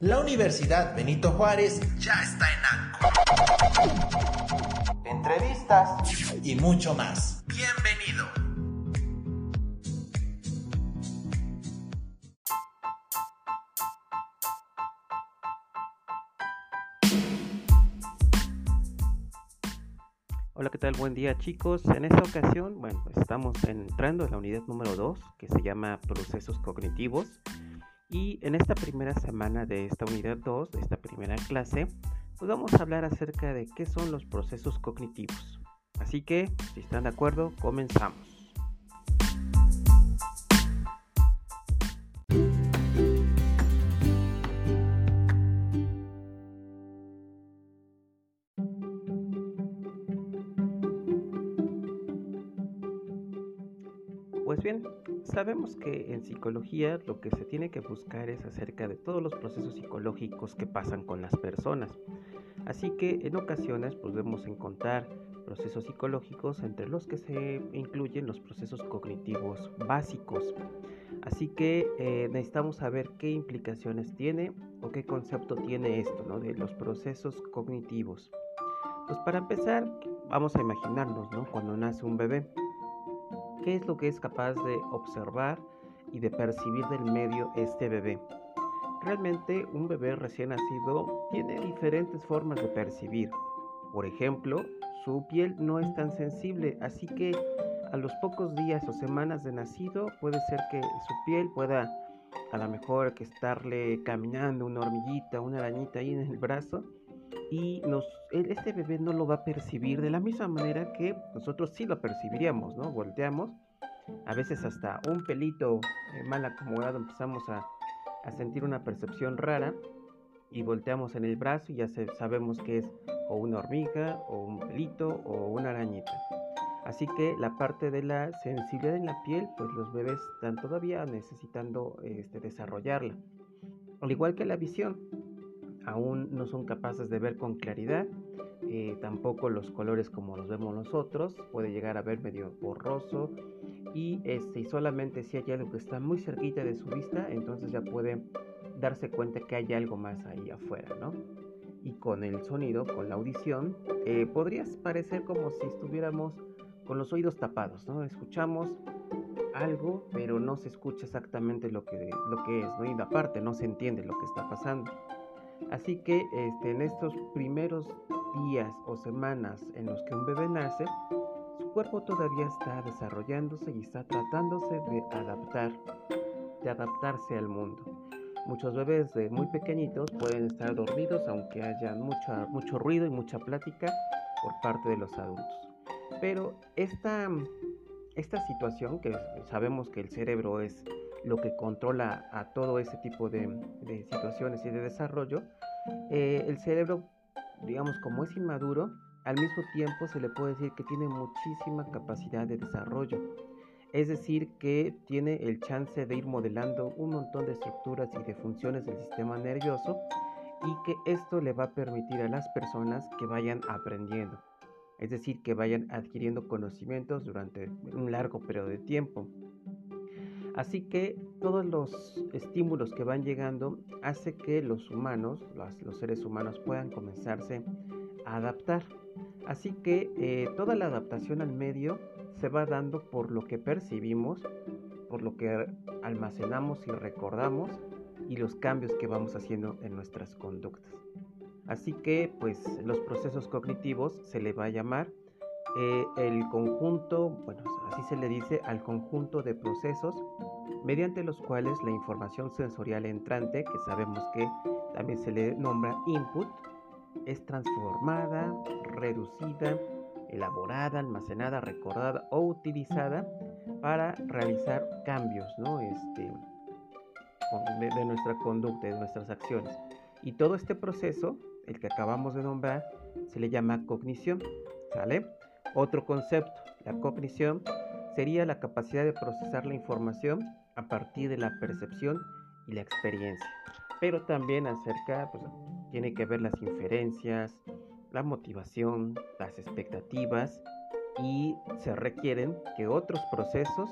La Universidad Benito Juárez ya está en ANCO. Entrevistas y mucho más. Bienvenido. Hola, ¿qué tal? Buen día chicos. En esta ocasión, bueno, estamos entrando en la unidad número 2 que se llama procesos cognitivos. Y en esta primera semana de esta unidad 2, de esta primera clase, pues vamos a hablar acerca de qué son los procesos cognitivos. Así que, si están de acuerdo, comenzamos. Bien, sabemos que en psicología lo que se tiene que buscar es acerca de todos los procesos psicológicos que pasan con las personas. Así que en ocasiones podemos encontrar procesos psicológicos entre los que se incluyen los procesos cognitivos básicos. Así que eh, necesitamos saber qué implicaciones tiene o qué concepto tiene esto ¿no? de los procesos cognitivos. Pues para empezar, vamos a imaginarnos ¿no? cuando nace un bebé qué es lo que es capaz de observar y de percibir del medio este bebé. Realmente un bebé recién nacido tiene diferentes formas de percibir. Por ejemplo, su piel no es tan sensible, así que a los pocos días o semanas de nacido puede ser que su piel pueda a lo mejor que estarle caminando una hormiguita, una arañita ahí en el brazo y nos, este bebé no lo va a percibir de la misma manera que nosotros sí lo percibiríamos, ¿no? Volteamos, a veces hasta un pelito eh, mal acomodado empezamos a, a, sentir una percepción rara y volteamos en el brazo y ya sabemos que es o una hormiga o un pelito o una arañita. Así que la parte de la sensibilidad en la piel, pues los bebés están todavía necesitando este, desarrollarla. Al igual que la visión, aún no son capaces de ver con claridad, eh, tampoco los colores como los vemos nosotros, puede llegar a ver medio borroso y este, solamente si hay algo que está muy cerquita de su vista, entonces ya puede darse cuenta que hay algo más ahí afuera, ¿no? Y con el sonido, con la audición, eh, podría parecer como si estuviéramos con los oídos tapados, ¿no? Escuchamos algo, pero no se escucha exactamente lo que, lo que es, ¿no? Y aparte no se entiende lo que está pasando. Así que este, en estos primeros días o semanas en los que un bebé nace, su cuerpo todavía está desarrollándose y está tratándose de adaptar, de adaptarse al mundo. Muchos bebés de muy pequeñitos pueden estar dormidos aunque haya mucho, mucho ruido y mucha plática por parte de los adultos. Pero esta, esta situación, que sabemos que el cerebro es lo que controla a todo ese tipo de, situaciones y de desarrollo, eh, el cerebro, digamos, como es inmaduro, al mismo tiempo se le puede decir que tiene muchísima capacidad de desarrollo. Es decir, que tiene el chance de ir modelando un montón de estructuras y de funciones del sistema nervioso y que esto le va a permitir a las personas que vayan aprendiendo. Es decir, que vayan adquiriendo conocimientos durante un largo periodo de tiempo. Así que todos los estímulos que van llegando hace que los humanos, los, seres humanos puedan comenzarse a adaptar. Así que eh, toda la adaptación al medio se va dando por lo que percibimos, por lo que almacenamos y recordamos y los cambios que vamos haciendo en nuestras conductas. Así que pues los procesos cognitivos se le va a llamar eh, el conjunto, bueno, así se le dice al conjunto de procesos mediante los cuales la información sensorial entrante, que sabemos que también se le nombra input, es transformada, reducida, elaborada, almacenada, recordada o utilizada para realizar cambios ¿no? este, de, de nuestra conducta, de nuestras acciones. Y todo este proceso, el que acabamos de nombrar, se le llama cognición. ¿Sale? Otro concepto, la cognición, sería la capacidad de procesar la información a partir de la percepción y la experiencia. Pero también acerca, pues, tiene que ver las inferencias, la motivación, las expectativas y se requieren que otros procesos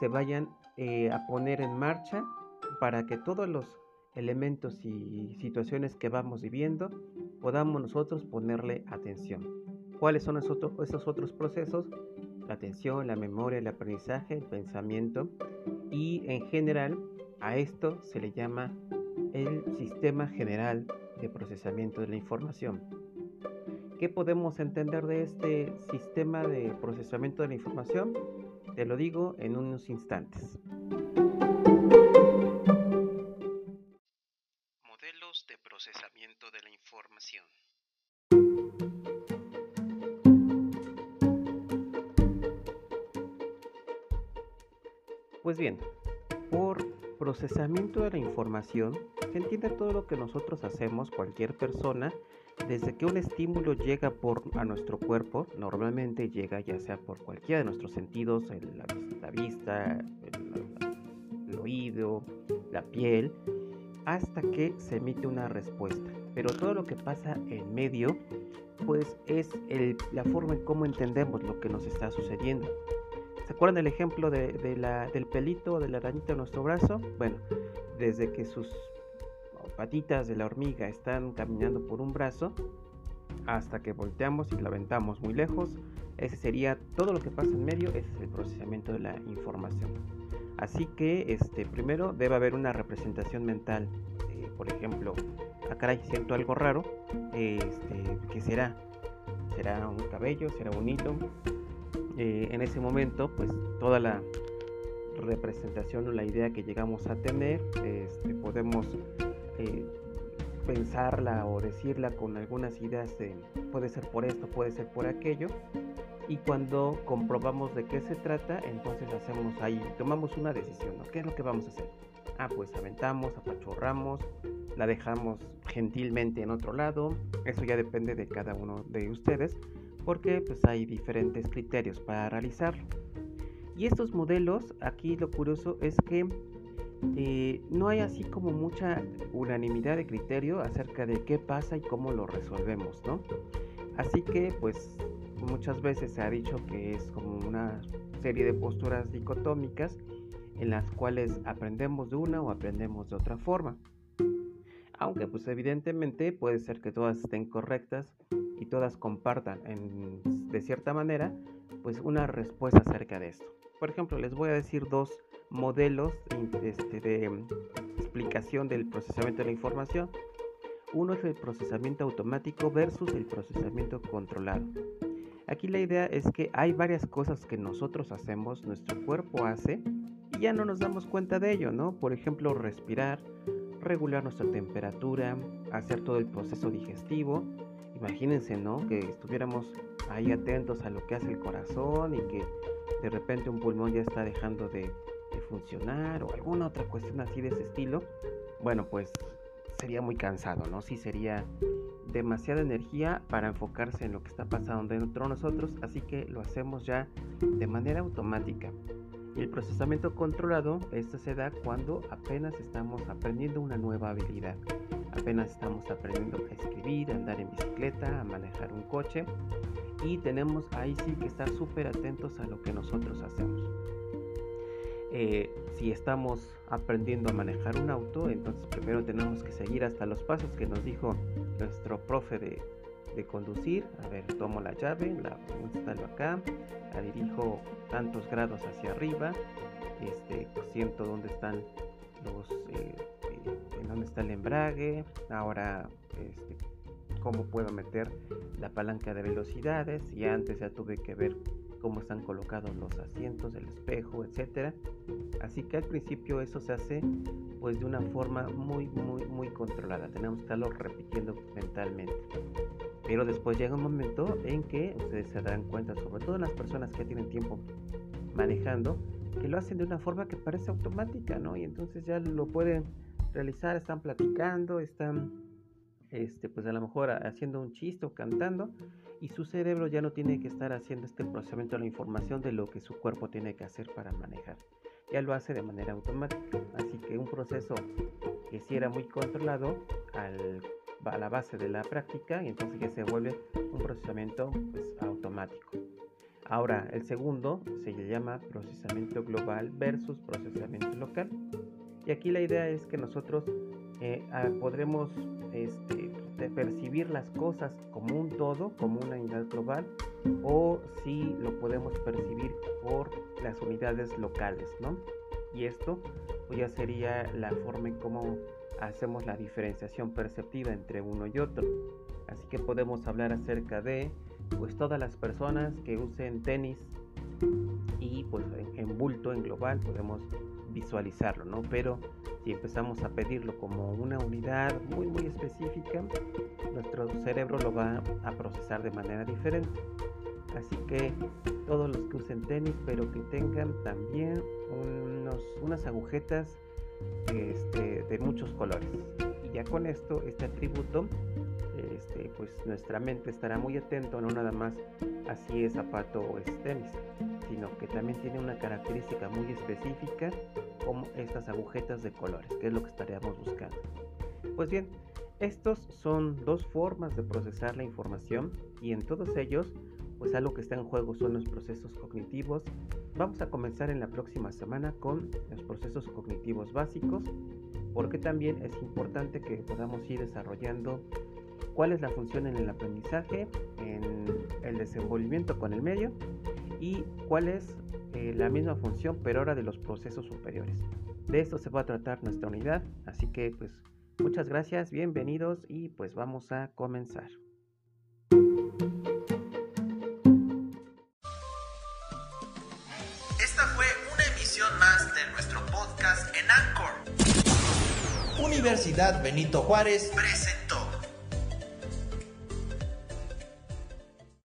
se vayan eh, a poner en marcha para que todos los elementos y situaciones que vamos viviendo, podamos nosotros ponerle atención. ¿Cuáles son esos, esos otros procesos? La atención, la memoria, el aprendizaje, el pensamiento y en general a esto se le llama el sistema general de procesamiento de la información. ¿Qué podemos entender de este sistema de procesamiento de la información? Te lo digo en unos instantes. Pues bien, por procesamiento de la información se entiende todo lo que nosotros hacemos, cualquier persona, desde que un estímulo llega por, a nuestro cuerpo, normalmente llega ya sea por cualquiera de nuestros sentidos, la, vista, el, oído, la piel, hasta que se emite una respuesta. Pero todo lo que pasa en medio, pues es la forma en cómo entendemos lo que nos está sucediendo. ¿Se acuerdan del ejemplo de, del pelito de la arañita de nuestro brazo? Bueno, desde que sus patitas de la hormiga están caminando por un brazo hasta que volteamos y la aventamos muy lejos. Ese sería todo lo que pasa en medio, ese es el procesamiento de la información. Así que este, primero debe haber una representación mental. Eh, por ejemplo, ah, siento algo raro. Este, ¿Qué será? ¿Será un cabello? ¿Será hilo? Eh, en ese momento, pues toda la representación o la idea que llegamos a tener, este, podemos eh, pensarla o decirla con algunas ideas de puede ser por esto, puede ser por aquello. Y cuando comprobamos de qué se trata, entonces hacemos ahí, tomamos una decisión, ¿no? ¿Qué es lo que vamos a hacer? Ah, pues aventamos, apachurramos, la dejamos gentilmente en otro lado. Eso ya depende de cada uno de ustedes, porque pues hay diferentes criterios para realizarlo. Y estos modelos, aquí lo curioso es que eh, no hay así como mucha unanimidad de criterio acerca de qué pasa y cómo lo resolvemos, ¿no? Así que pues muchas veces se ha dicho que es como una serie de posturas dicotómicas en las cuales aprendemos de una o aprendemos de otra forma. Aunque pues evidentemente puede ser que todas estén correctas y todas compartan de cierta manera pues una respuesta acerca de esto. Por ejemplo, les voy a decir dos modelos este, de explicación del procesamiento de la información. Uno es el procesamiento automático versus el procesamiento controlado. Aquí la idea es que hay varias cosas que nosotros hacemos, nuestro cuerpo hace, y ya no nos damos cuenta de ello, ¿no? Por ejemplo, respirar, regular nuestra temperatura, hacer todo el proceso digestivo. Imagínense, ¿no? Que estuviéramos ahí atentos a lo que hace el corazón y que de repente un pulmón ya está dejando de funcionar o alguna otra cuestión así de ese estilo, bueno, pues sería muy cansado, ¿no? Sí sería demasiada energía para enfocarse en lo que está pasando dentro de nosotros, así que lo hacemos ya de manera automática. El procesamiento controlado, esto se da cuando apenas estamos aprendiendo una nueva habilidad. Apenas estamos aprendiendo a escribir, a andar en bicicleta, a manejar un coche. Y tenemos ahí sí que estar súper atentos a lo que nosotros hacemos. Eh, si estamos aprendiendo a manejar un auto, entonces primero tenemos que seguir hasta los pasos que nos dijo nuestro profe de, conducir. A ver, tomo la llave, la instalo acá, la dirijo tantos grados hacia arriba, este, siento dónde están los, eh, está el embrague, ahora este, cómo puedo meter la palanca de velocidades y antes ya tuve que ver cómo están colocados los asientos, el espejo, etcétera. Así que al principio eso se hace pues de una forma muy muy muy controlada. Tenemos que estarlo repitiendo mentalmente. Pero después llega un momento en que ustedes se darán cuenta, sobre todo las personas que tienen tiempo manejando, que lo hacen de una forma que parece automática, ¿no? Y entonces ya lo pueden realizar, están platicando, están este, pues a lo mejor haciendo un chiste o cantando y su cerebro ya no tiene que estar haciendo este procesamiento de la información de lo que su cuerpo tiene que hacer para manejar. Ya lo hace de manera automática. Así que un proceso que si era muy controlado a la base de la práctica y entonces ya se vuelve un procesamiento pues, automático. Ahora, el segundo se llama procesamiento global versus procesamiento local. Y aquí la idea es que nosotros eh, podremos este, percibir las cosas como un todo, como una unidad global, o si lo podemos percibir por las unidades locales, ¿no? Y esto pues ya sería la forma en cómo hacemos la diferenciación perceptiva entre uno y otro. Así que podemos hablar acerca de pues todas las personas que usen tenis y pues en, bulto, en global, podemos visualizarlo, ¿no? Pero si empezamos a pedirlo como una unidad muy muy específica, nuestro cerebro lo va a procesar de manera diferente. Así que todos los que usen tenis, pero que tengan también unos, unas agujetas este, de muchos colores. Y ya con esto, este atributo, este, pues nuestra mente estará muy atento, no nada más así es zapato o es tenis, sino que también tiene una característica muy específica como estas agujetas de colores, que es lo que estaríamos buscando. Pues bien, estos son dos formas de procesar la información y en todos ellos, pues algo que está en juego son los procesos cognitivos. Vamos a comenzar en la próxima semana con los procesos cognitivos básicos, porque también es importante que podamos ir desarrollando cuál es la función en el aprendizaje, en el desenvolvimiento con el medio y cuál es eh, la misma función pero ahora de los procesos superiores. De esto se va a tratar nuestra unidad, así que pues muchas gracias, bienvenidos y pues vamos a comenzar. Esta fue una emisión más de nuestro podcast en Anchor. Universidad Benito Juárez presenta